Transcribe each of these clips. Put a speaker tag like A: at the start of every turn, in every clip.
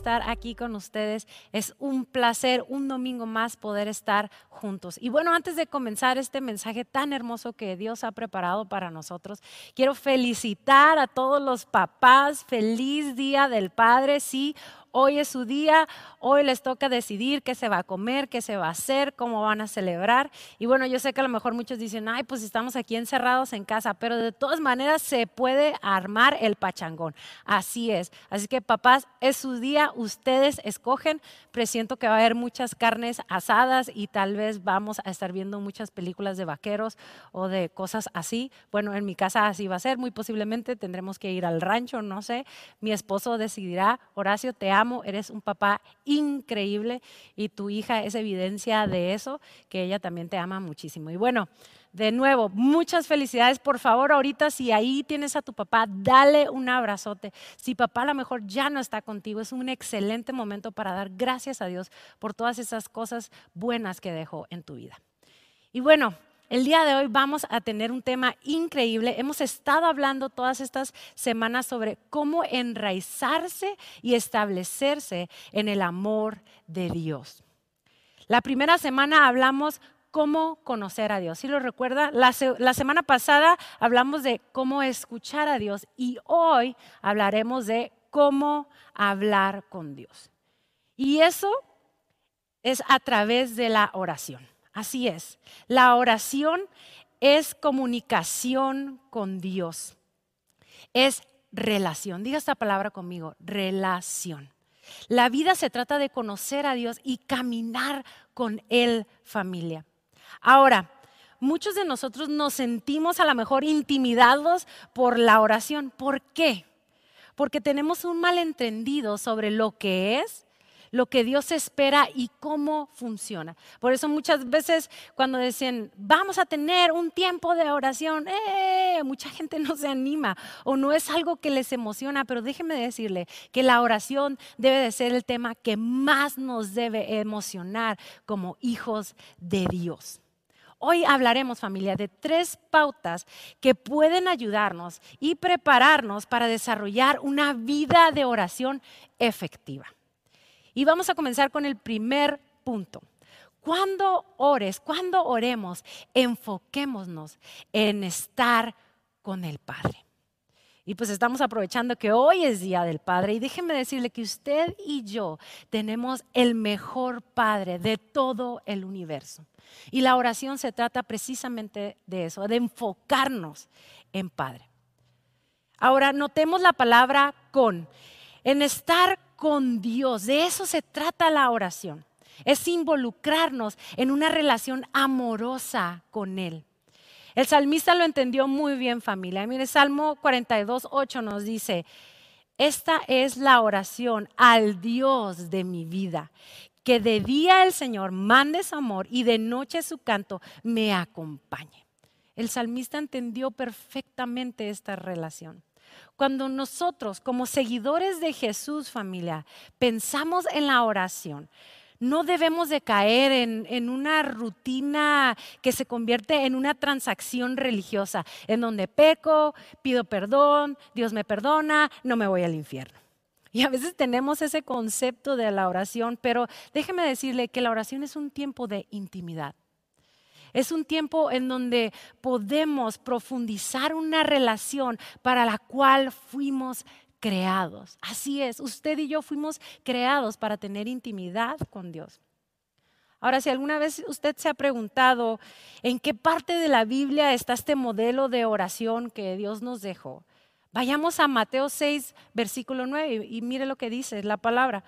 A: estar aquí con ustedes. Es un placer un domingo más poder estar juntos. Y bueno, antes de comenzar este mensaje tan hermoso que Dios ha preparado para nosotros, quiero felicitar a todos los papás. Feliz Día del Padre. Sí, hoy es su día, hoy les toca decidir qué se va a comer, qué se va a hacer, cómo van a celebrar. Y bueno, yo sé que a lo mejor muchos dicen, ay, pues estamos aquí encerrados en casa, pero de todas maneras se puede armar el pachangón. Así es. Así que papás, es su día, ustedes escogen. Presiento que va a haber muchas carnes asadas y tal vez vamos a estar viendo muchas películas de vaqueros o de cosas así. Bueno, en mi casa así va a ser, muy posiblemente tendremos que ir al rancho, no sé. Mi esposo decidirá, Horacio, te amo eres un papá increíble y tu hija es evidencia de eso, que ella también te ama muchísimo. Y bueno, de nuevo, muchas felicidades. Por favor, ahorita si ahí tienes a tu papá, dale un abrazote. Si papá a lo mejor ya no está contigo, es un excelente momento para dar gracias a Dios por todas esas cosas buenas que dejó en tu vida. Y bueno, el día de hoy vamos a tener un tema increíble. Hemos estado hablando todas estas semanas sobre cómo enraizarse y establecerse en el amor de Dios. La primera semana hablamos cómo conocer a Dios. ¿Sí lo recuerda? La, semana pasada hablamos de cómo escuchar a Dios y hoy hablaremos de cómo hablar con Dios. Y eso es a través de la oración. Así es. La oración es comunicación con Dios. Es relación. Diga esta palabra conmigo, relación. La vida se trata de conocer a Dios y caminar con Él, familia. Ahora, muchos de nosotros nos sentimos a lo mejor intimidados por la oración. ¿Por qué? Porque tenemos un malentendido sobre lo que es lo que Dios espera y cómo funciona. Por eso muchas veces cuando dicen, vamos a tener un tiempo de oración, eh, mucha gente no se anima o no es algo que les emociona, pero déjenme decirle que la oración debe de ser el tema que más nos debe emocionar como hijos de Dios. Hoy hablaremos, familia, de tres pautas que pueden ayudarnos y prepararnos para desarrollar una vida de oración efectiva. Y vamos a comenzar con el primer punto. Cuando ores, cuando oremos, enfoquémonos en estar con el Padre. Y pues estamos aprovechando que hoy es Día del Padre y déjenme decirle que usted y yo tenemos el mejor Padre de todo el universo. Y la oración se trata precisamente de eso, de enfocarnos en Padre. Ahora, notemos la palabra con. En estar con Dios. De eso se trata la oración. Es involucrarnos en una relación amorosa con Él. El salmista lo entendió muy bien, familia. Mire, Salmo 42, 8 nos dice, esta es la oración al Dios de mi vida, que de día el Señor mande su amor y de noche su canto me acompañe. El salmista entendió perfectamente esta relación. Cuando nosotros, como seguidores de Jesús, familia, pensamos en la oración, no debemos de caer en, en, una rutina que se convierte en una transacción religiosa, en donde peco, pido perdón, Dios me perdona, no me voy al infierno. Y a veces tenemos ese concepto de la oración, pero déjeme decirle que la oración es un tiempo de intimidad. Es un tiempo en donde podemos profundizar una relación para la cual fuimos creados. Así es, usted y yo fuimos creados para tener intimidad con Dios. Ahora, si alguna vez usted se ha preguntado en qué parte de la Biblia está este modelo de oración que Dios nos dejó, vayamos a Mateo 6, versículo 9 y mire lo que dice la palabra.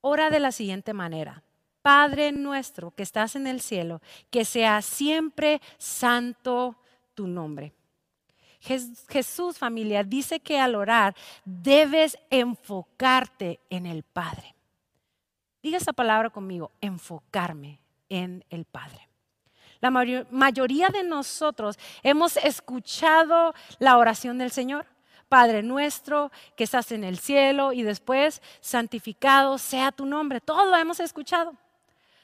A: Ora de la siguiente manera. Padre nuestro que estás en el cielo, que sea siempre santo tu nombre. Jesús familia dice que al orar debes enfocarte en el Padre. Diga esa palabra conmigo, enfocarme en el Padre. La mayoría de nosotros hemos escuchado la oración del Señor. Padre nuestro que estás en el cielo y después santificado sea tu nombre. Todo lo hemos escuchado.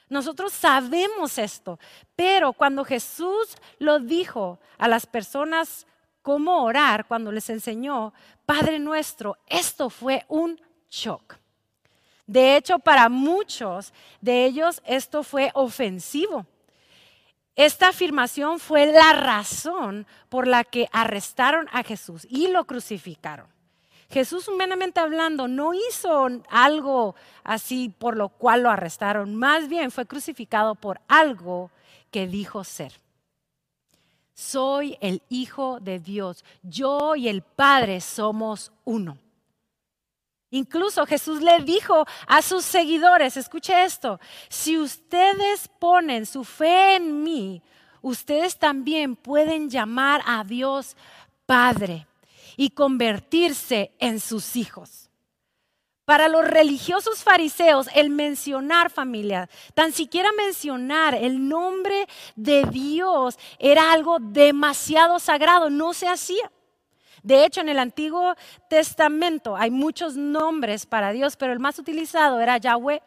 A: Nosotros sabemos esto, pero cuando Jesús lo dijo a las personas cómo orar, cuando les enseñó, Padre nuestro, esto fue un shock. De hecho, para muchos de ellos esto fue ofensivo. Esta afirmación fue la razón por la que arrestaron a Jesús y lo crucificaron. Jesús, humanamente hablando, no hizo algo así por lo cual lo arrestaron, más bien fue crucificado por algo que dijo ser. Soy el Hijo de Dios, yo y el Padre somos uno. Incluso Jesús le dijo a sus seguidores, escuche esto, si ustedes ponen su fe en mí, ustedes también pueden llamar a Dios Padre y convertirse en sus hijos. Para los religiosos fariseos, el mencionar familia, tan siquiera mencionar el nombre de Dios era algo demasiado sagrado, no se hacía. De hecho, en el Antiguo Testamento hay muchos nombres para Dios, pero el más utilizado era Yahweh.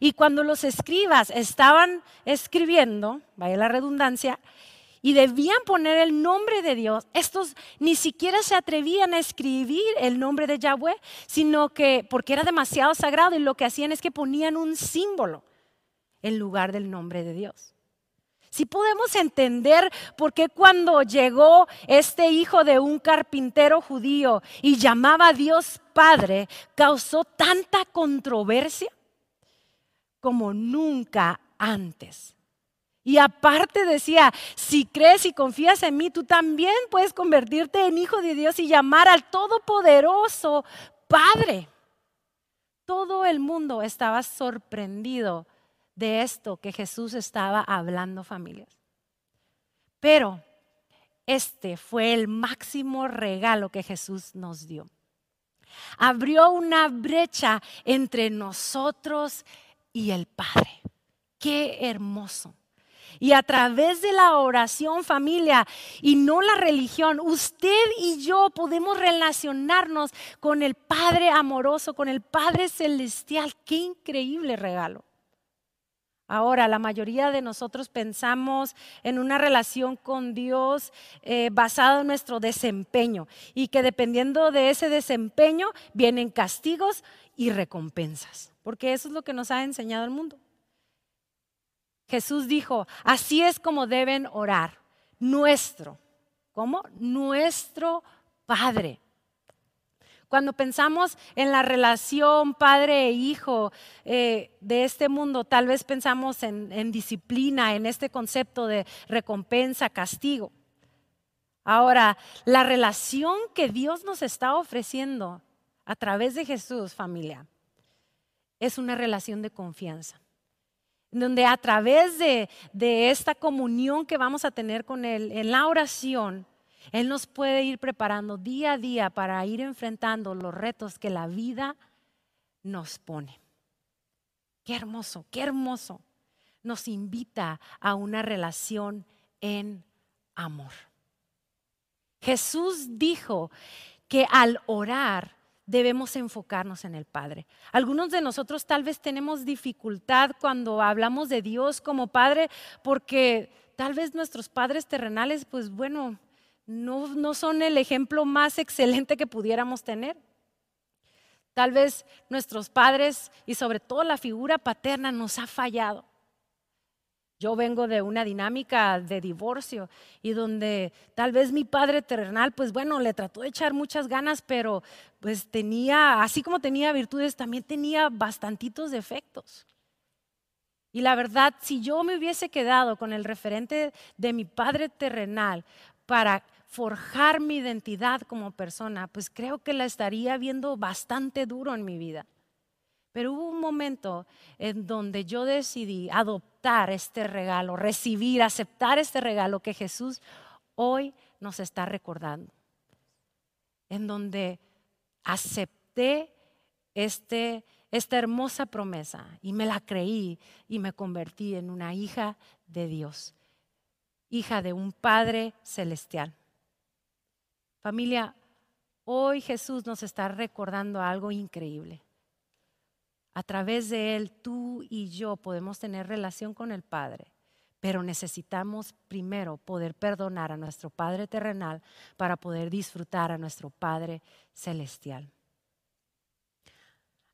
A: Y cuando los escribas estaban escribiendo, vaya la redundancia, y debían poner el nombre de Dios, estos ni siquiera se atrevían a escribir el nombre de Yahweh, sino que porque era demasiado sagrado y lo que hacían es que ponían un símbolo en lugar del nombre de Dios. Si podemos entender por qué cuando llegó este hijo de un carpintero judío y llamaba a Dios Padre, causó tanta controversia como nunca antes. Y aparte decía, si crees y confías en mí, tú también puedes convertirte en hijo de Dios y llamar al Todopoderoso Padre. Todo el mundo estaba sorprendido de esto que Jesús estaba hablando familias. Pero este fue el máximo regalo que Jesús nos dio. Abrió una brecha entre nosotros y el Padre. Qué hermoso. Y a través de la oración familia y no la religión, usted y yo podemos relacionarnos con el Padre amoroso, con el Padre celestial. Qué increíble regalo. Ahora, la mayoría de nosotros pensamos en una relación con Dios eh, basada en nuestro desempeño y que dependiendo de ese desempeño vienen castigos y recompensas, porque eso es lo que nos ha enseñado el mundo. Jesús dijo, así es como deben orar, nuestro, ¿cómo? Nuestro Padre. Cuando pensamos en la relación padre e hijo eh, de este mundo, tal vez pensamos en, en disciplina, en este concepto de recompensa, castigo. Ahora, la relación que Dios nos está ofreciendo a través de Jesús, familia, es una relación de confianza donde a través de, de, esta comunión que vamos a tener con Él en la oración, él nos puede ir preparando día a día para ir enfrentando los retos que la vida nos pone. Qué hermoso, qué hermoso. Nos invita a una relación en amor. Jesús dijo que al orar debemos enfocarnos en el Padre. Algunos de nosotros tal vez tenemos dificultad cuando hablamos de Dios como Padre porque tal vez nuestros padres terrenales, pues bueno, no, son el ejemplo más excelente que pudiéramos tener. Tal vez nuestros padres y sobre todo la figura paterna nos ha fallado. Yo vengo de una dinámica de divorcio y donde tal vez mi padre terrenal, pues bueno, le trató de echar muchas ganas, pero pues tenía, así como tenía virtudes, también tenía bastantitos defectos. Y la verdad, si yo me hubiese quedado con el referente de mi padre terrenal para forjar mi identidad como persona, pues creo que la estaría viendo bastante duro en mi vida. Pero hubo un momento en donde yo decidí adoptar este regalo, recibir, aceptar este regalo que Jesús hoy nos está recordando. En donde acepté este, esta hermosa promesa y me la creí y me convertí en una hija de Dios, hija de un Padre celestial. Familia, hoy Jesús nos está recordando algo increíble. A través de Él, tú y yo podemos tener relación con el Padre, pero necesitamos primero poder perdonar a nuestro Padre terrenal para poder disfrutar a nuestro Padre celestial.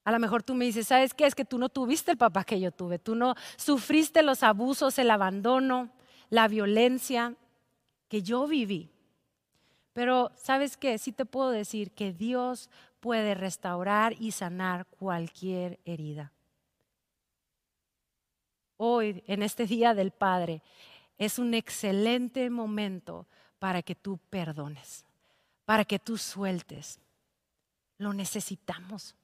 A: A lo mejor tú me dices, ¿sabes qué? Es que tú no tuviste el papá que yo tuve, tú no sufriste los abusos, el abandono, la violencia que yo viví. Pero ¿sabes qué? Sí te puedo decir que Dios puede restaurar y sanar cualquier herida. Hoy, en este Día del Padre, es un excelente momento para que tú perdones, para que tú sueltes. Lo necesitamos.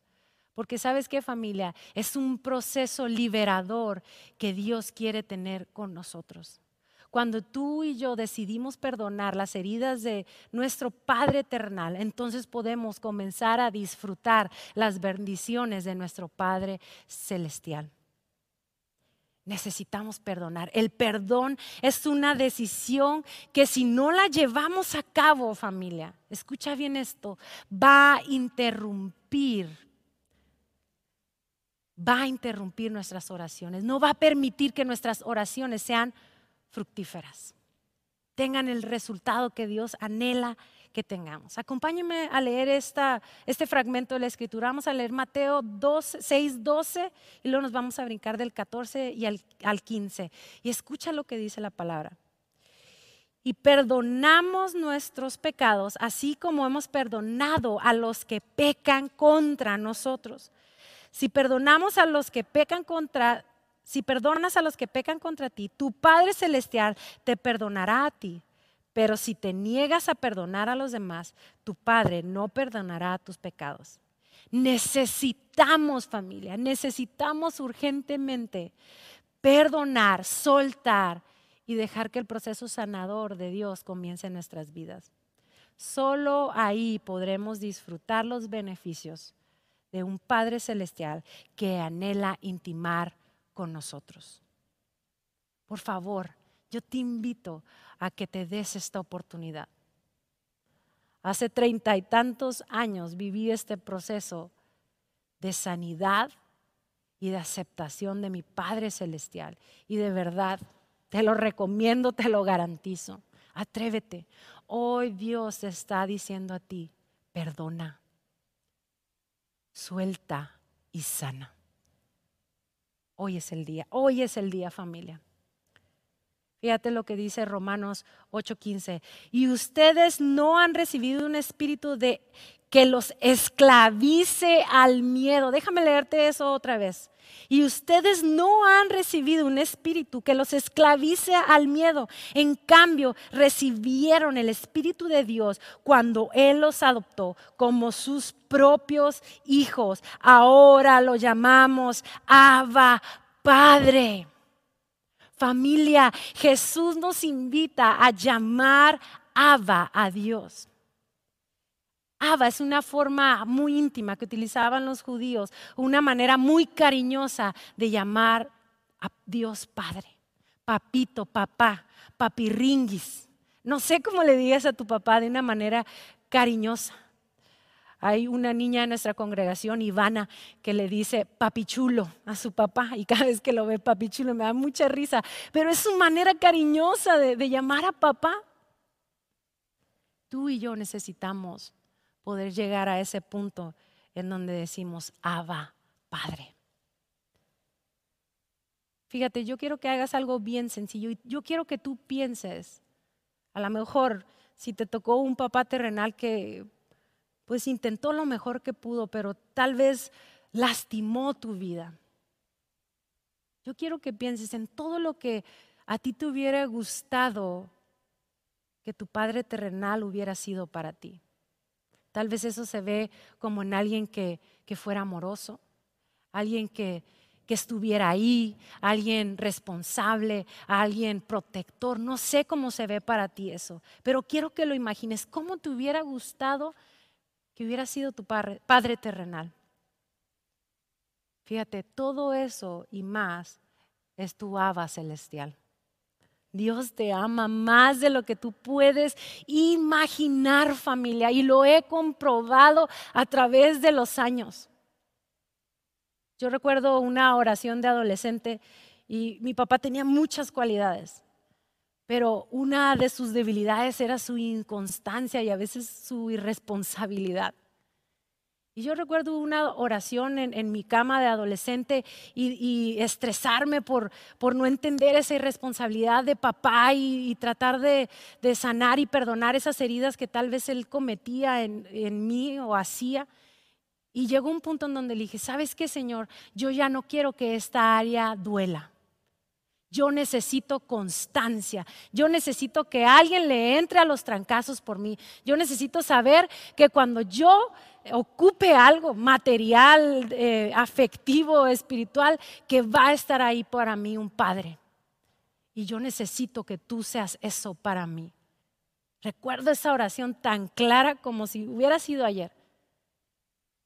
A: Porque sabes qué familia, es un proceso liberador que Dios quiere tener con nosotros. Cuando tú y yo decidimos perdonar las heridas de nuestro Padre Eternal, entonces podemos comenzar a disfrutar las bendiciones de nuestro Padre Celestial. Necesitamos perdonar. El perdón es una decisión que si no la llevamos a cabo, familia, escucha bien esto, va a interrumpir va a interrumpir nuestras oraciones, no va a permitir que nuestras oraciones sean fructíferas, tengan el resultado que Dios anhela que tengamos. Acompáñenme a leer esta, este fragmento de la escritura. Vamos a leer Mateo 2, 6, 12 y luego nos vamos a brincar del 14 y al, al 15. Y escucha lo que dice la palabra. Y perdonamos nuestros pecados, así como hemos perdonado a los que pecan contra nosotros. Si perdonamos a los que pecan contra, si perdonas a los que pecan contra ti, tu Padre Celestial te perdonará a ti. Pero si te niegas a perdonar a los demás, tu Padre no perdonará tus pecados. Necesitamos familia, necesitamos urgentemente perdonar, soltar y dejar que el proceso sanador de Dios comience en nuestras vidas. Solo ahí podremos disfrutar los beneficios de un Padre Celestial que anhela intimar con nosotros. Por favor, yo te invito a que te des esta oportunidad. Hace treinta y tantos años viví este proceso de sanidad y de aceptación de mi Padre Celestial. Y de verdad, te lo recomiendo, te lo garantizo. Atrévete. Hoy Dios está diciendo a ti, perdona suelta y sana. Hoy es el día, hoy es el día familia. Fíjate lo que dice Romanos 8:15. Y ustedes no han recibido un espíritu de que los esclavice al miedo. Déjame leerte eso otra vez. Y ustedes no han recibido un espíritu que los esclavice al miedo. En cambio, recibieron el Espíritu de Dios cuando Él los adoptó como sus propios hijos. Ahora lo llamamos Abba Padre. Familia, Jesús nos invita a llamar Abba a Dios. Abba es una forma muy íntima que utilizaban los judíos, una manera muy cariñosa de llamar a Dios Padre. Papito, papá, papirringuis. No sé cómo le digas a tu papá de una manera cariñosa. Hay una niña en nuestra congregación, Ivana, que le dice papichulo a su papá y cada vez que lo ve papichulo me da mucha risa, pero es su manera cariñosa de, de llamar a papá. Tú y yo necesitamos poder llegar a ese punto en donde decimos, Abba, Padre. Fíjate, yo quiero que hagas algo bien sencillo y yo quiero que tú pienses, a lo mejor si te tocó un papá terrenal que pues intentó lo mejor que pudo, pero tal vez lastimó tu vida. Yo quiero que pienses en todo lo que a ti te hubiera gustado que tu padre terrenal hubiera sido para ti. Tal vez eso se ve como en alguien que, fuera amoroso, alguien que, que estuviera ahí, alguien responsable, alguien protector. No sé cómo se ve para ti eso, pero quiero que lo imagines. ¿Cómo te hubiera gustado que hubiera sido tu padre, padre terrenal? Fíjate, todo eso y más es tu aba celestial. Dios te ama más de lo que tú puedes imaginar familia y lo he comprobado a través de los años. Yo recuerdo una oración de adolescente y mi papá tenía muchas cualidades, pero una de sus debilidades era su inconstancia y a veces su irresponsabilidad. Y yo recuerdo una oración en, mi cama de adolescente y, estresarme por, por, no entender esa irresponsabilidad de papá y, tratar de, sanar y perdonar esas heridas que tal vez él cometía en, en mí o hacía. Y llegó un punto en donde le dije, ¿sabes qué, Señor? Yo ya no quiero que esta área duela. Yo necesito constancia. Yo necesito que alguien le entre a los trancazos por mí. Yo necesito saber que cuando yo ocupe algo material, eh, afectivo, espiritual, que va a estar ahí para mí un padre. Y yo necesito que tú seas eso para mí. Recuerdo esa oración tan clara como si hubiera sido ayer.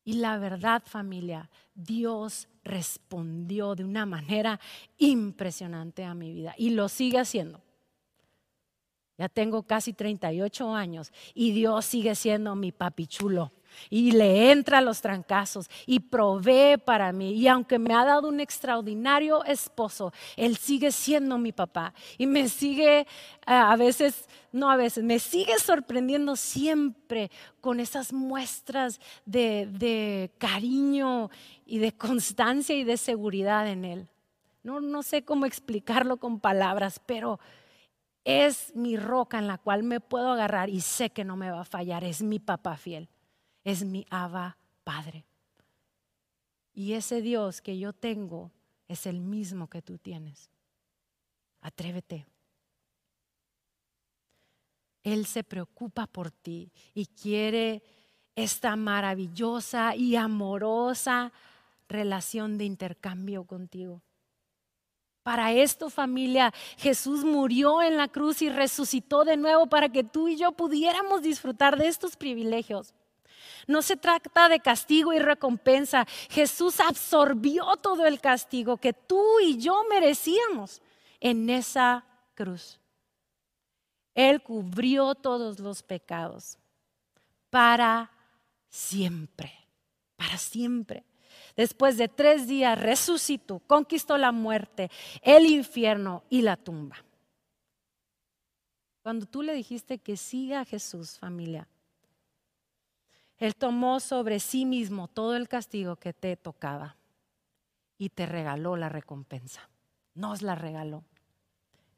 A: Y la verdad, familia, Dios respondió de una manera impresionante a mi vida y lo sigue haciendo. Ya tengo casi 38 años y Dios sigue siendo mi papi chulo y le entra a los trancazos y provee para mí. Y aunque me ha dado un extraordinario esposo, él sigue siendo mi papá y me sigue eh, a veces, no a veces, me sigue sorprendiendo siempre con esas muestras de, de cariño y de constancia y de seguridad en él. No, no sé cómo explicarlo con palabras, pero es mi roca en la cual me puedo agarrar y sé que no me va a fallar. Es mi papá fiel es mi Abba Padre. Y ese Dios que yo tengo es el mismo que tú tienes. Atrévete. Él se preocupa por ti y quiere esta maravillosa y amorosa relación de intercambio contigo. Para esto, familia, Jesús murió en la cruz y resucitó de nuevo para que tú y yo pudiéramos disfrutar de estos privilegios. No se trata de castigo y recompensa. Jesús absorbió todo el castigo que tú y yo merecíamos en esa cruz. Él cubrió todos los pecados para siempre, para siempre. Después de tres días resucitó, conquistó la muerte, el infierno y la tumba. Cuando tú le dijiste que siga a Jesús, familia, él tomó sobre sí mismo todo el castigo que te tocaba y te regaló la recompensa. Nos la regaló.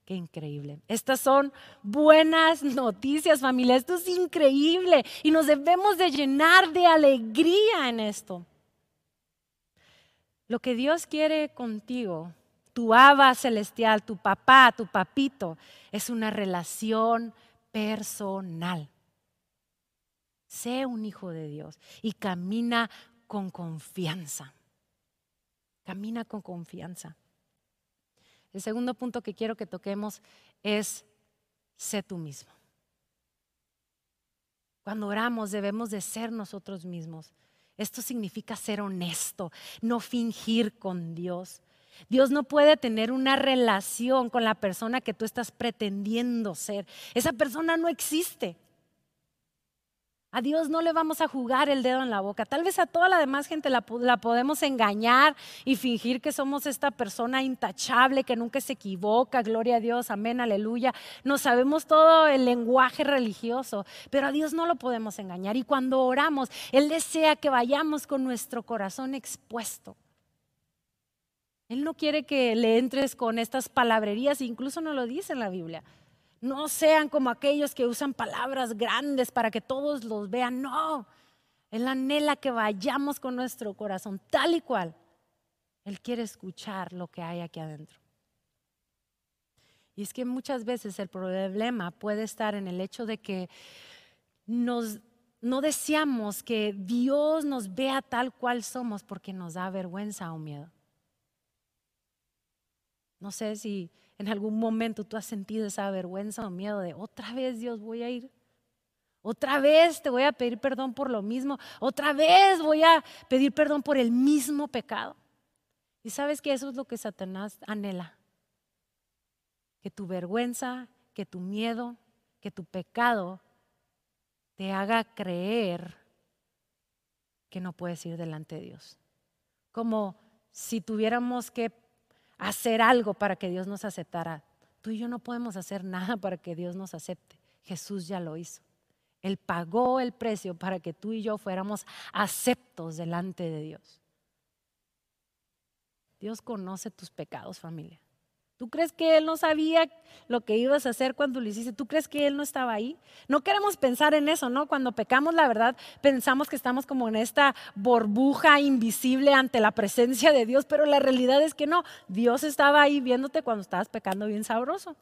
A: Qué increíble. Estas son buenas noticias, familia. Esto es increíble y nos debemos de llenar de alegría en esto. Lo que Dios quiere contigo, tu aba celestial, tu papá, tu papito, es una relación personal. Sé un hijo de Dios y camina con confianza. Camina con confianza. El segundo punto que quiero que toquemos es sé tú mismo. Cuando oramos debemos de ser nosotros mismos. Esto significa ser honesto, no fingir con Dios. Dios no puede tener una relación con la persona que tú estás pretendiendo ser. Esa persona no existe. A Dios no le vamos a jugar el dedo en la boca. Tal vez a toda la demás gente la, podemos engañar y fingir que somos esta persona intachable, que nunca se equivoca. Gloria a Dios, amén, aleluya. No sabemos todo el lenguaje religioso, pero a Dios no lo podemos engañar. Y cuando oramos, Él desea que vayamos con nuestro corazón expuesto. Él no quiere que le entres con estas palabrerías, incluso no lo dice en la Biblia. No sean como aquellos que usan palabras grandes para que todos los vean. No, Él anhela que vayamos con nuestro corazón tal y cual. Él quiere escuchar lo que hay aquí adentro. Y es que muchas veces el problema puede estar en el hecho de que nos, no deseamos que Dios nos vea tal cual somos porque nos da vergüenza o miedo. No sé si en algún momento tú has sentido esa vergüenza o miedo de otra vez Dios voy a ir. Otra vez te voy a pedir perdón por lo mismo. Otra vez voy a pedir perdón por el mismo pecado. Y sabes que eso es lo que Satanás anhela. Que tu vergüenza, que tu miedo, que tu pecado te haga creer que no puedes ir delante de Dios. Como si tuviéramos que hacer algo para que Dios nos aceptara. Tú y yo no podemos hacer nada para que Dios nos acepte. Jesús ya lo hizo. Él pagó el precio para que tú y yo fuéramos aceptos delante de Dios. Dios conoce tus pecados, familia. ¿Tú crees que Él no sabía lo que ibas a hacer cuando lo hiciste? ¿Tú crees que Él no estaba ahí? No queremos pensar en eso, ¿no? Cuando pecamos, la verdad, pensamos que estamos como en esta burbuja invisible ante la presencia de Dios, pero la realidad es que no. Dios estaba ahí viéndote cuando estabas pecando bien sabroso.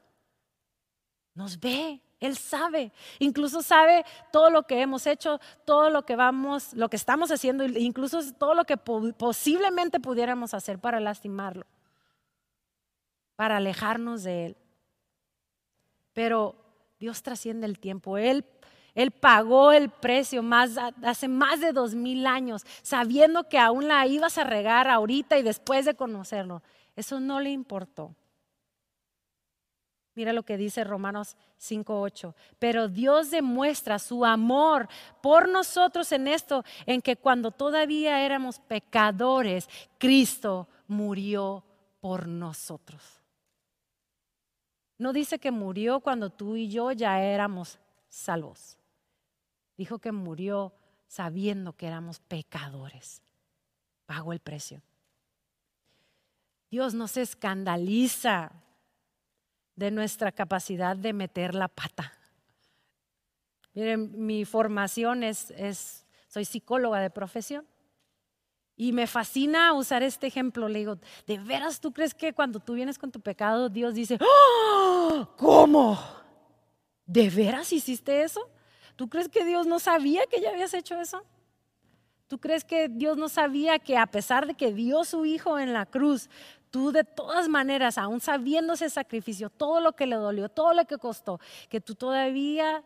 A: Nos ve, Él sabe, incluso sabe todo lo que hemos hecho, todo lo que vamos, lo que estamos haciendo, incluso todo lo que posiblemente pudiéramos hacer para lastimarlo para alejarnos de Él. Pero Dios trasciende el tiempo. Él, él pagó el precio hace más de dos mil años, sabiendo que aún la ibas a regar ahorita y después de conocerlo. Eso no le importó. Mira lo que dice Romanos 5:8. Pero Dios demuestra su amor por nosotros en esto, en que cuando todavía éramos pecadores, Cristo murió por nosotros. No dice que murió cuando tú y yo ya éramos salvos. Dijo que murió sabiendo que éramos pecadores. Pagó el precio. Dios no se escandaliza de nuestra capacidad de meter la pata. Miren, mi formación es, es soy psicóloga de profesión. Y me fascina usar este ejemplo. Le digo, ¿de veras tú crees que cuando tú vienes con tu pecado, Dios dice, ¡Oh! ¿cómo? ¿De veras hiciste eso? ¿Tú crees que Dios no sabía que ya habías hecho eso? ¿Tú crees que Dios no sabía que a pesar de que dio su Hijo en la cruz, tú de todas maneras, aún sabiendo ese sacrificio, todo lo que le dolió, todo lo que costó, que tú todavía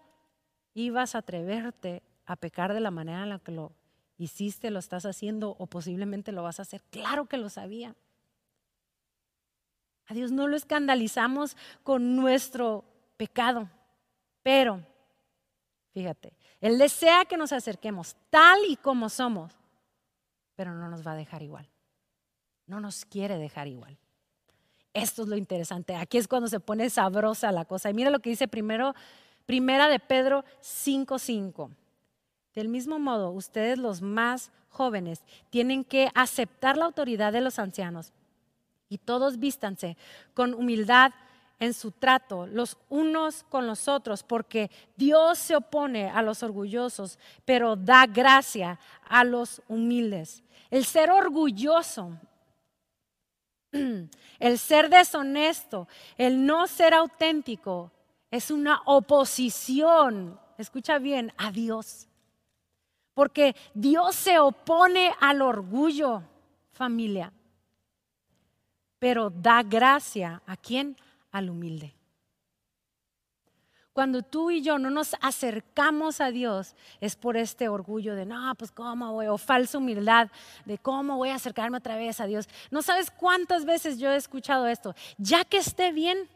A: ibas a atreverte a pecar de la manera en la que lo hiciste, lo estás haciendo o posiblemente lo vas a hacer. Claro que lo sabía. A Dios no lo escandalizamos con nuestro pecado, pero fíjate, Él desea que nos acerquemos tal y como somos, pero no nos va a dejar igual. No nos quiere dejar igual. Esto es lo interesante. Aquí es cuando se pone sabrosa la cosa. Y mira lo que dice primero, primera de Pedro 5:5. Del mismo modo, ustedes los más jóvenes tienen que aceptar la autoridad de los ancianos y todos vístanse con humildad en su trato los unos con los otros, porque Dios se opone a los orgullosos, pero da gracia a los humildes. El ser orgulloso, el ser deshonesto, el no ser auténtico, es una oposición, escucha bien, a Dios. Porque Dios se opone al orgullo, familia, pero da gracia a quién? Al humilde. Cuando tú y yo no nos acercamos a Dios es por este orgullo de, no, pues cómo voy, o falsa humildad de cómo voy a acercarme otra vez a Dios. No sabes cuántas veces yo he escuchado esto. Ya que esté bien,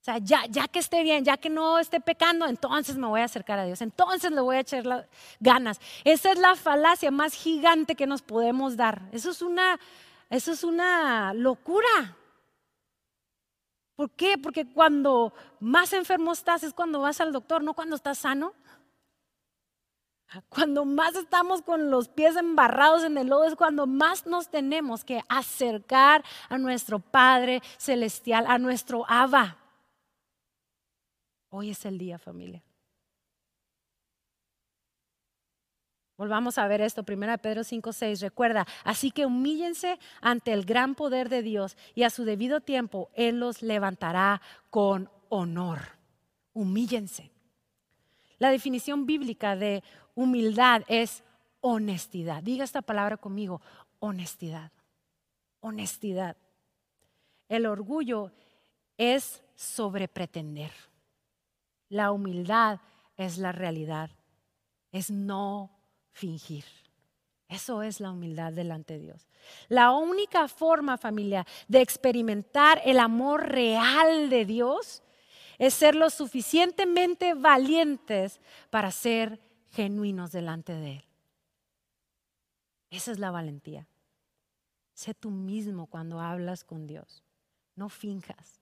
A: o sea, ya, que esté bien, ya que no esté pecando, entonces me voy a acercar a Dios, entonces le voy a echar ganas. Esa es la falacia más gigante que nos podemos dar. Eso es una, eso es una locura. ¿Por qué? Porque cuando más enfermo estás es cuando vas al doctor, no cuando estás sano. Cuando más estamos con los pies embarrados en el lodo es cuando más nos tenemos que acercar a nuestro Padre Celestial, a nuestro Abba. Hoy es el día, familia. Volvamos a ver esto, 1 Pedro 5, 6. Recuerda, así que humíllense ante el gran poder de Dios y a su debido tiempo Él los levantará con honor. Humíllense. La definición bíblica de humildad es honestidad. Diga esta palabra conmigo, honestidad. Honestidad. El orgullo es sobrepretender. La humildad es la realidad, es no fingir. Eso es la humildad delante de Dios. La única forma, familia, de experimentar el amor real de Dios es ser lo suficientemente valientes para ser genuinos delante de Él. Esa es la valentía. Sé tú mismo cuando hablas con Dios. No finjas.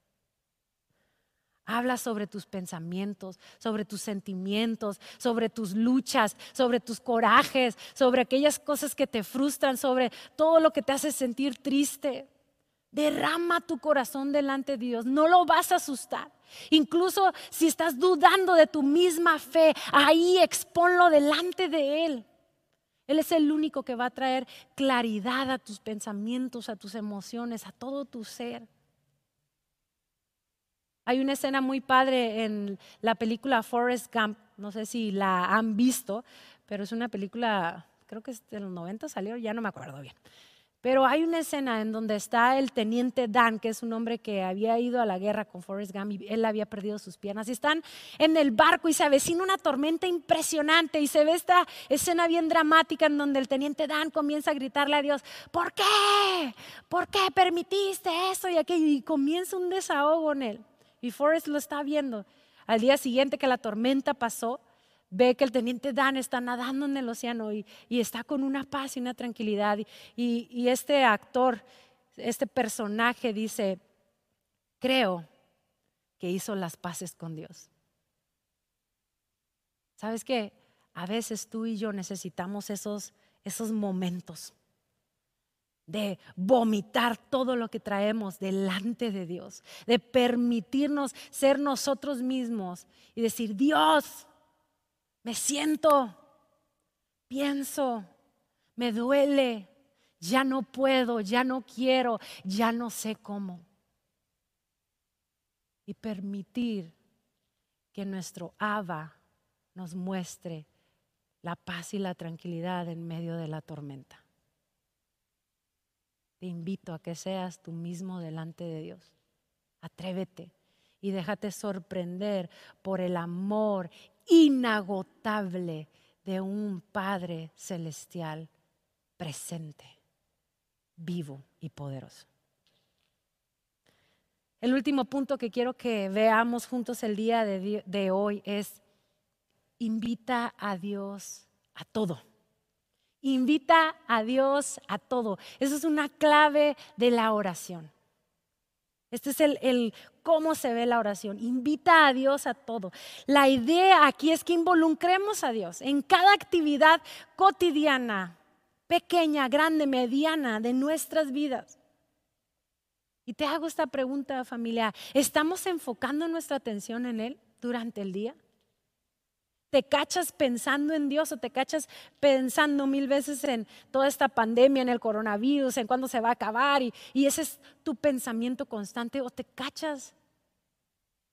A: Habla sobre tus pensamientos, sobre tus sentimientos, sobre tus luchas, sobre tus corajes, sobre aquellas cosas que te frustran, sobre todo lo que te hace sentir triste. Derrama tu corazón delante de Dios, no lo vas a asustar. Incluso si estás dudando de tu misma fe, ahí exponlo delante de Él. Él es el único que va a traer claridad a tus pensamientos, a tus emociones, a todo tu ser. Hay una escena muy padre en la película Forrest Gump, no sé si la han visto, pero es una película, creo que es de los 90 salió, ya no me acuerdo bien. Pero hay una escena en donde está el teniente Dan, que es un hombre que había ido a la guerra con Forrest Gump y él había perdido sus piernas. Y están en el barco y se avecina una tormenta impresionante y se ve esta escena bien dramática en donde el teniente Dan comienza a gritarle a Dios, ¿por qué? ¿Por qué permitiste eso y aquello? Y comienza un desahogo en él. Y Forrest lo está viendo. Al día siguiente que la tormenta pasó, ve que el teniente Dan está nadando en el océano y, está con una paz y una tranquilidad. Y, y este actor, este personaje dice, creo que hizo las paces con Dios. ¿Sabes qué? A veces tú y yo necesitamos esos, esos momentos de vomitar todo lo que traemos delante de Dios, de permitirnos ser nosotros mismos y decir, Dios, me siento, pienso, me duele, ya no puedo, ya no quiero, ya no sé cómo. Y permitir que nuestro Abba nos muestre la paz y la tranquilidad en medio de la tormenta. Te invito a que seas tú mismo delante de Dios. Atrévete y déjate sorprender por el amor inagotable de un Padre celestial presente, vivo y poderoso. El último punto que quiero que veamos juntos el día de, hoy es, invita a Dios a todo. Invita a Dios a todo. Eso es una clave de la oración. Este es el, cómo se ve la oración. Invita a Dios a todo. La idea aquí es que involucremos a Dios en cada actividad cotidiana, pequeña, grande, mediana de nuestras vidas. Y te hago esta pregunta familia, ¿estamos enfocando nuestra atención en Él durante el día? ¿Te cachas pensando en Dios o te cachas pensando mil veces en toda esta pandemia, en el coronavirus, en cuándo se va a acabar y, ese es tu pensamiento constante o te cachas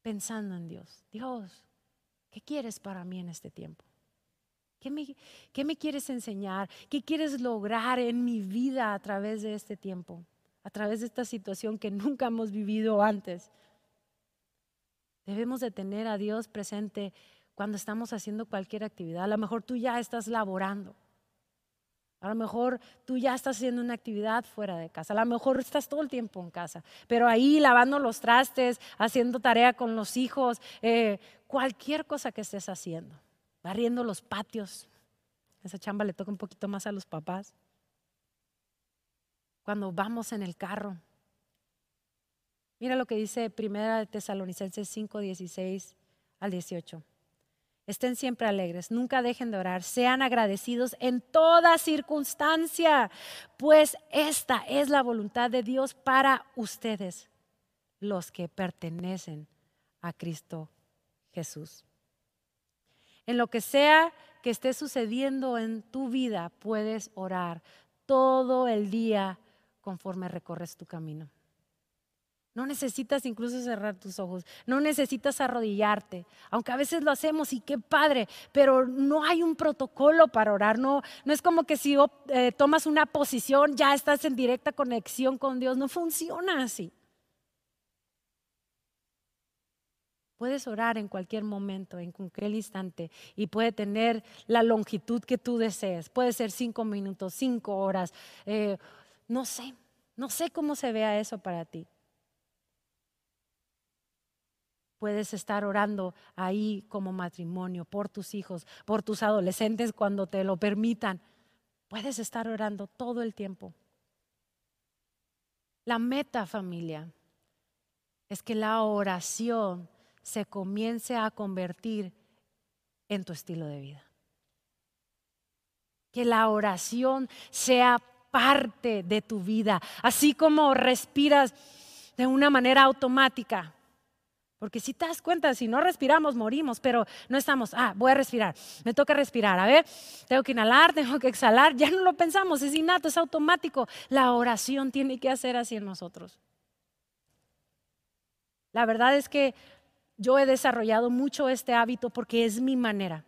A: pensando en Dios? Dios, ¿qué quieres para mí en este tiempo? ¿Qué me, ¿Qué me quieres enseñar? ¿Qué quieres lograr en mi vida a través de este tiempo? A través de esta situación que nunca hemos vivido antes. Debemos de tener a Dios presente cuando estamos haciendo cualquier actividad. A lo mejor tú ya estás laborando. A lo mejor tú ya estás haciendo una actividad fuera de casa. A lo mejor estás todo el tiempo en casa. Pero ahí lavando los trastes, haciendo tarea con los hijos, eh, cualquier cosa que estés haciendo. Barriendo los patios. Esa chamba le toca un poquito más a los papás. Cuando vamos en el carro. Mira lo que dice Primera de Tesalonicenses 5, 16 al 18. Estén siempre alegres, nunca dejen de orar, sean agradecidos en toda circunstancia, pues esta es la voluntad de Dios para ustedes, los que pertenecen a Cristo Jesús. En lo que sea que esté sucediendo en tu vida, puedes orar todo el día conforme recorres tu camino. No necesitas incluso cerrar tus ojos, no necesitas arrodillarte, aunque a veces lo hacemos y qué padre, pero no hay un protocolo para orar, no, no es como que si eh, tomas una posición ya estás en directa conexión con Dios, no funciona así. Puedes orar en cualquier momento, en cualquier instante, y puede tener la longitud que tú desees. Puede ser cinco minutos, cinco horas, eh, no sé, no sé cómo se vea eso para ti. Puedes estar orando ahí como matrimonio, por tus hijos, por tus adolescentes cuando te lo permitan. Puedes estar orando todo el tiempo. La meta, familia, es que la oración se comience a convertir en tu estilo de vida. Que la oración sea parte de tu vida, así como respiras de una manera automática. Porque si te das cuenta, si no respiramos, morimos, pero no estamos, ah, voy a respirar, me toca respirar, a ver, tengo que inhalar, tengo que exhalar, ya no lo pensamos, es innato, es automático. La oración tiene que hacer así en nosotros. La verdad es que yo he desarrollado mucho este hábito porque es mi manera.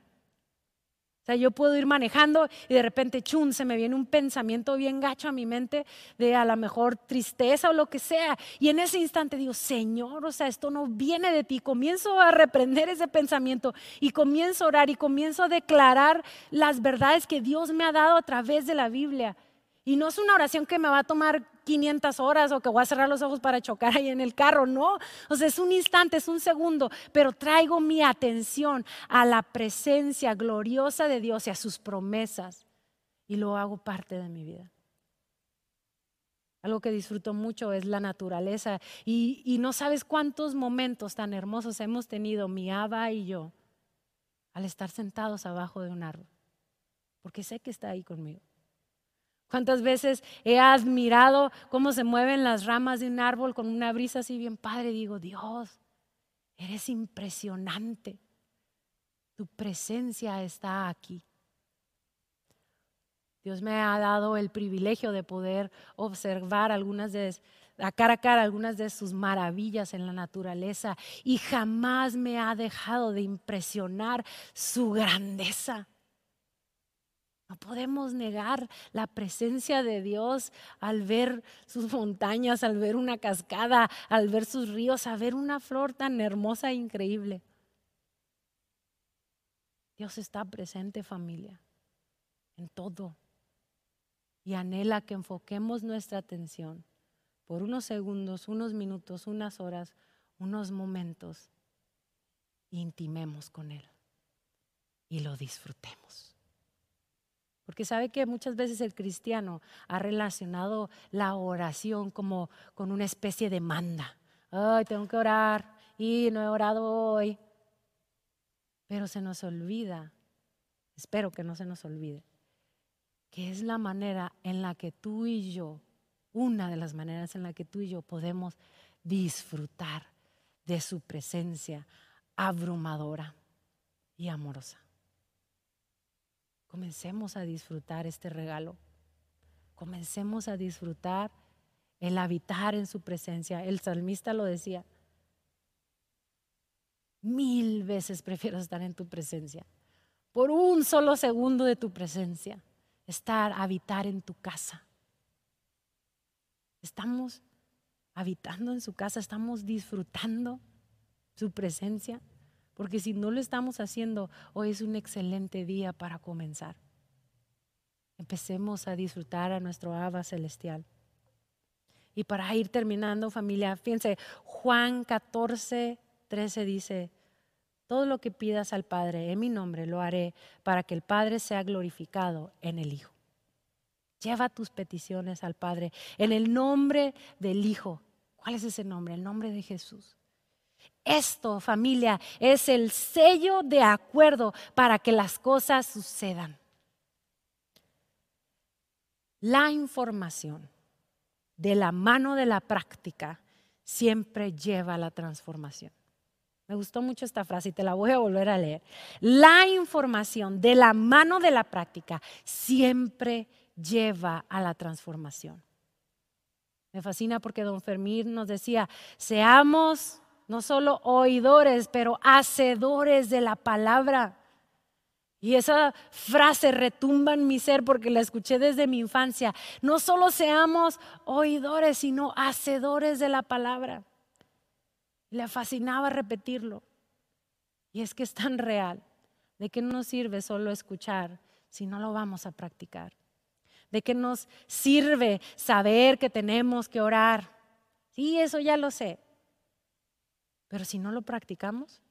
A: Sea, yo puedo ir manejando y de repente, chun, se me viene un pensamiento bien gacho a mi mente de a lo mejor tristeza o lo que sea. Y en ese instante digo, Señor, o sea, esto no viene de ti. Comienzo a reprender ese pensamiento y comienzo a orar y comienzo a declarar las verdades que Dios me ha dado a través de la Biblia. Y no es una oración que me va a tomar 500 horas o que voy a cerrar los ojos para chocar ahí en el carro, no. O sea, es un instante, es un segundo, pero traigo mi atención a la presencia gloriosa de Dios y a sus promesas y lo hago parte de mi vida. Algo que disfruto mucho es la naturaleza y, no sabes cuántos momentos tan hermosos hemos tenido mi Aba y yo al estar sentados abajo de un árbol, porque sé que está ahí conmigo. ¿Cuántas veces he admirado cómo se mueven las ramas de un árbol con una brisa así bien padre? Digo, Dios, eres impresionante. Tu presencia está aquí. Dios me ha dado el privilegio de poder observar algunas de a cara a cara algunas de sus maravillas en la naturaleza y jamás me ha dejado de impresionar su grandeza. No podemos negar la presencia de Dios al ver sus montañas, al ver una cascada, al ver sus ríos, al ver una flor tan hermosa e increíble. Dios está presente familia, en todo. Y anhela que enfoquemos nuestra atención por unos segundos, unos minutos, unas horas, unos momentos, intimemos con Él y lo disfrutemos. Porque sabe que muchas veces el cristiano ha relacionado la oración como con una especie de manda. Ay, tengo que orar y no he orado hoy. Pero se nos olvida, espero que no se nos olvide, que es la manera en la que tú y yo, una de las maneras en la que tú y yo podemos disfrutar de su presencia abrumadora y amorosa. Comencemos a disfrutar este regalo. Comencemos a disfrutar el habitar en su presencia. El salmista lo decía. Mil veces prefiero estar en tu presencia. Por un solo segundo de tu presencia. Estar, habitar en tu casa. Estamos habitando en su casa, estamos disfrutando su presencia. Porque si no lo estamos haciendo, hoy es un excelente día para comenzar. Empecemos a disfrutar a nuestro Abba celestial. Y para ir terminando, familia, fíjense, Juan 14, 13 dice, todo lo que pidas al Padre en mi nombre lo haré para que el Padre sea glorificado en el Hijo. Lleva tus peticiones al Padre en el nombre del Hijo. ¿Cuál es ese nombre? El nombre de Jesús. Esto, familia, es el sello de acuerdo para que las cosas sucedan. La información de la mano de la práctica siempre lleva a la transformación. Me gustó mucho esta frase y te la voy a volver a leer. La información de la mano de la práctica siempre lleva a la transformación. Me fascina porque don Fermín nos decía, seamos no solo oidores, pero hacedores de la palabra. Y esa frase retumba en mi ser porque la escuché desde mi infancia. No solo seamos oidores, sino hacedores de la palabra. Le fascinaba repetirlo. Y es que es tan real. ¿De qué nos sirve solo escuchar si no lo vamos a practicar? ¿De qué nos sirve saber que tenemos que orar? Sí, eso ya lo sé. Pero si no lo practicamos,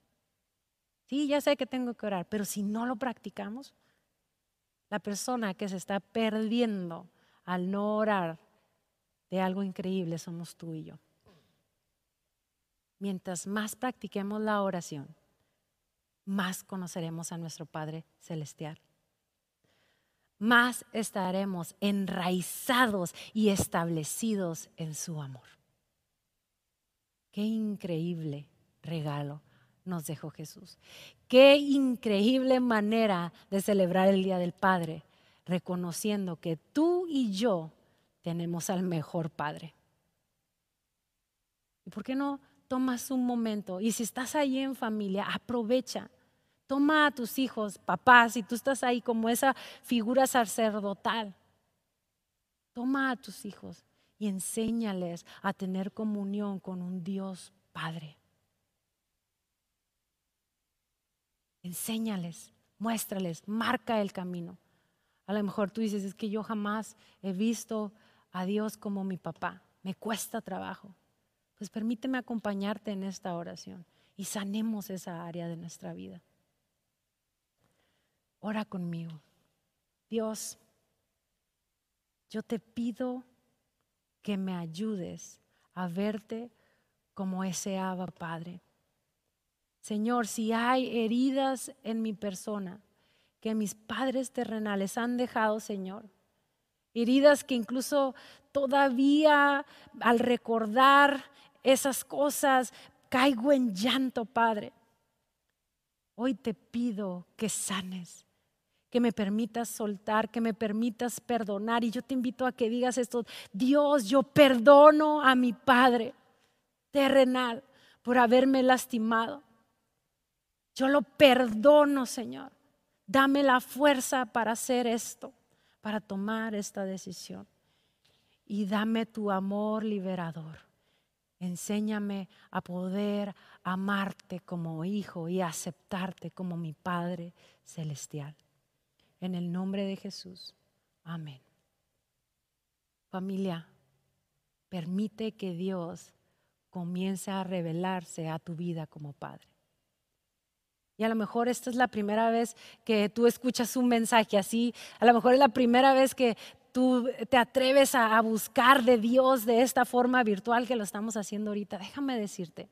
A: sí, ya sé que tengo que orar, pero si no lo practicamos, la persona que se está perdiendo al no orar de algo increíble somos tú y yo. mientras más practiquemos la oración, más conoceremos a nuestro Padre Celestial. Más estaremos enraizados y establecidos en su amor. Qué increíble regalo nos dejó Jesús. Qué increíble manera de celebrar el Día del Padre, reconociendo que tú y yo tenemos al mejor Padre. ¿Y por qué no tomas un momento? Y si estás ahí en familia, aprovecha. Toma a tus hijos, papás, si tú estás ahí como esa figura sacerdotal. Toma a tus hijos y enséñales a tener comunión con un Dios Padre. Enséñales, muéstrales, marca el camino. A lo mejor tú dices, es que yo jamás he visto a Dios como mi papá, me cuesta trabajo. Pues permíteme acompañarte en esta oración y sanemos esa área de nuestra vida. Ora conmigo. Dios, yo te pido que me ayudes a verte como ese Abba Padre. Señor, si hay heridas en mi persona que mis padres terrenales han dejado, Señor, heridas que incluso todavía al recordar esas cosas caigo en llanto, Padre. Hoy te pido que sanes, que me permitas soltar, que me permitas perdonar. Y yo te invito a que digas esto, Dios, yo perdono a mi Padre terrenal por haberme lastimado. Yo lo perdono, Señor. Dame la fuerza para hacer esto, para tomar esta decisión. Y dame tu amor liberador. Enséñame a poder amarte como hijo y aceptarte como mi Padre celestial. En el nombre de Jesús. Amén. Familia, permite que Dios comience a revelarse a tu vida como Padre. Y a lo mejor esta es la primera vez que tú escuchas un mensaje así. A lo mejor es la primera vez que tú te atreves a, buscar de Dios de esta forma virtual que lo estamos haciendo ahorita. Déjame decirte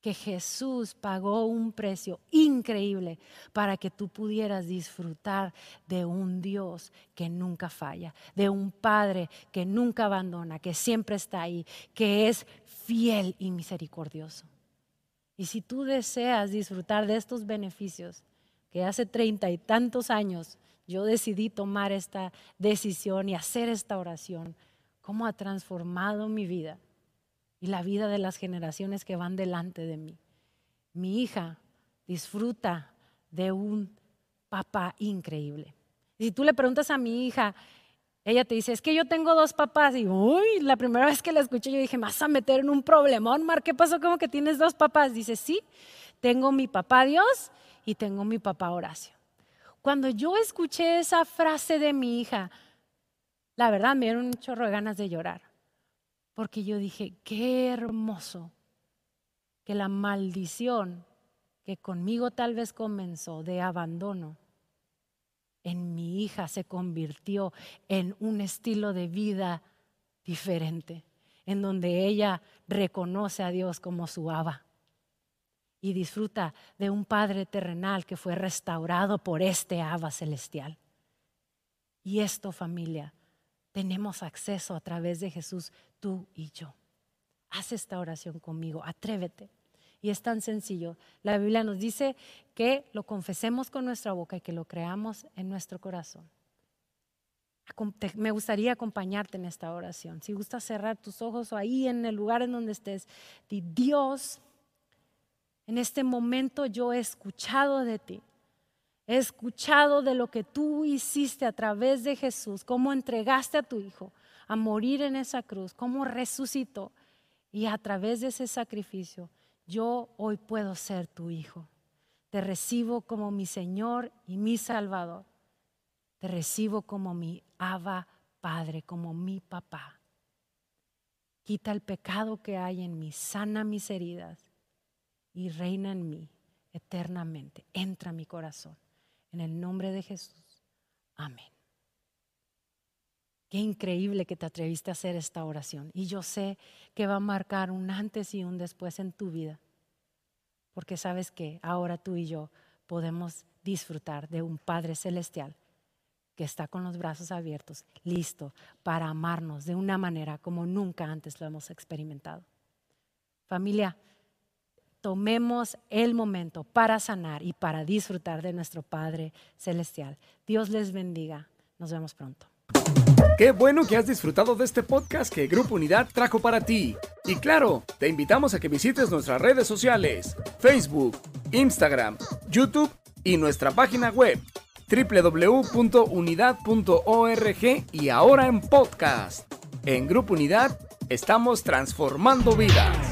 A: que Jesús pagó un precio increíble para que tú pudieras disfrutar de un Dios que nunca falla, de un Padre que nunca abandona, que siempre está ahí, que es fiel y misericordioso. Y si tú deseas disfrutar de estos beneficios, que hace treinta y tantos años yo decidí tomar esta decisión y hacer esta oración, cómo ha transformado mi vida y la vida de las generaciones que van delante de mí. Mi hija disfruta de un papá increíble. Y si tú le preguntas a mi hija, ella te dice, es que yo tengo dos papás. Y uy, la primera vez que la escuché yo dije, ¿me vas a meter en un problemón, Mar? ¿Qué pasó? ¿Cómo que tienes dos papás? Dice, sí, tengo mi papá Dios y tengo mi papá Horacio. Cuando yo escuché esa frase de mi hija, la verdad me dieron un chorro de ganas de llorar. Porque yo dije, qué hermoso que la maldición que conmigo tal vez comenzó de abandono en mi hija se convirtió en un estilo de vida diferente, en donde ella reconoce a Dios como su aba y disfruta de un Padre terrenal que fue restaurado por este aba celestial. Y esto, familia, tenemos acceso a través de Jesús, tú y yo. Haz esta oración conmigo, atrévete. Y es tan sencillo. La Biblia nos dice que lo confesemos con nuestra boca y que lo creamos en nuestro corazón. Me gustaría acompañarte en esta oración. Si gusta cerrar tus ojos o ahí en el lugar en donde estés, di Dios, en este momento yo he escuchado de ti. He escuchado de lo que tú hiciste a través de Jesús, cómo entregaste a tu Hijo a morir en esa cruz, cómo resucitó. Y a través de ese sacrificio yo hoy puedo ser tu hijo. Te recibo como mi Señor y mi Salvador. Te recibo como mi Abba Padre, como mi papá. Quita el pecado que hay en mí, sana mis heridas y reina en mí eternamente. Entra a mi corazón. En el nombre de Jesús. Amén. Qué increíble que te atreviste a hacer esta oración. Y yo sé que va a marcar un antes y un después en tu vida. Porque sabes que ahora tú y yo podemos disfrutar de un Padre Celestial que está con los brazos abiertos, listo para amarnos de una manera como nunca antes lo hemos experimentado. Familia, tomemos el momento para sanar y para disfrutar de nuestro Padre Celestial. Dios les bendiga. Nos vemos pronto.
B: Qué bueno que has disfrutado de este podcast que Grupo Unidad trajo para ti. Y claro, te invitamos a que visites nuestras redes sociales, Facebook, Instagram, YouTube y nuestra página web www.unidad.org y ahora en podcast. En Grupo Unidad estamos transformando vidas.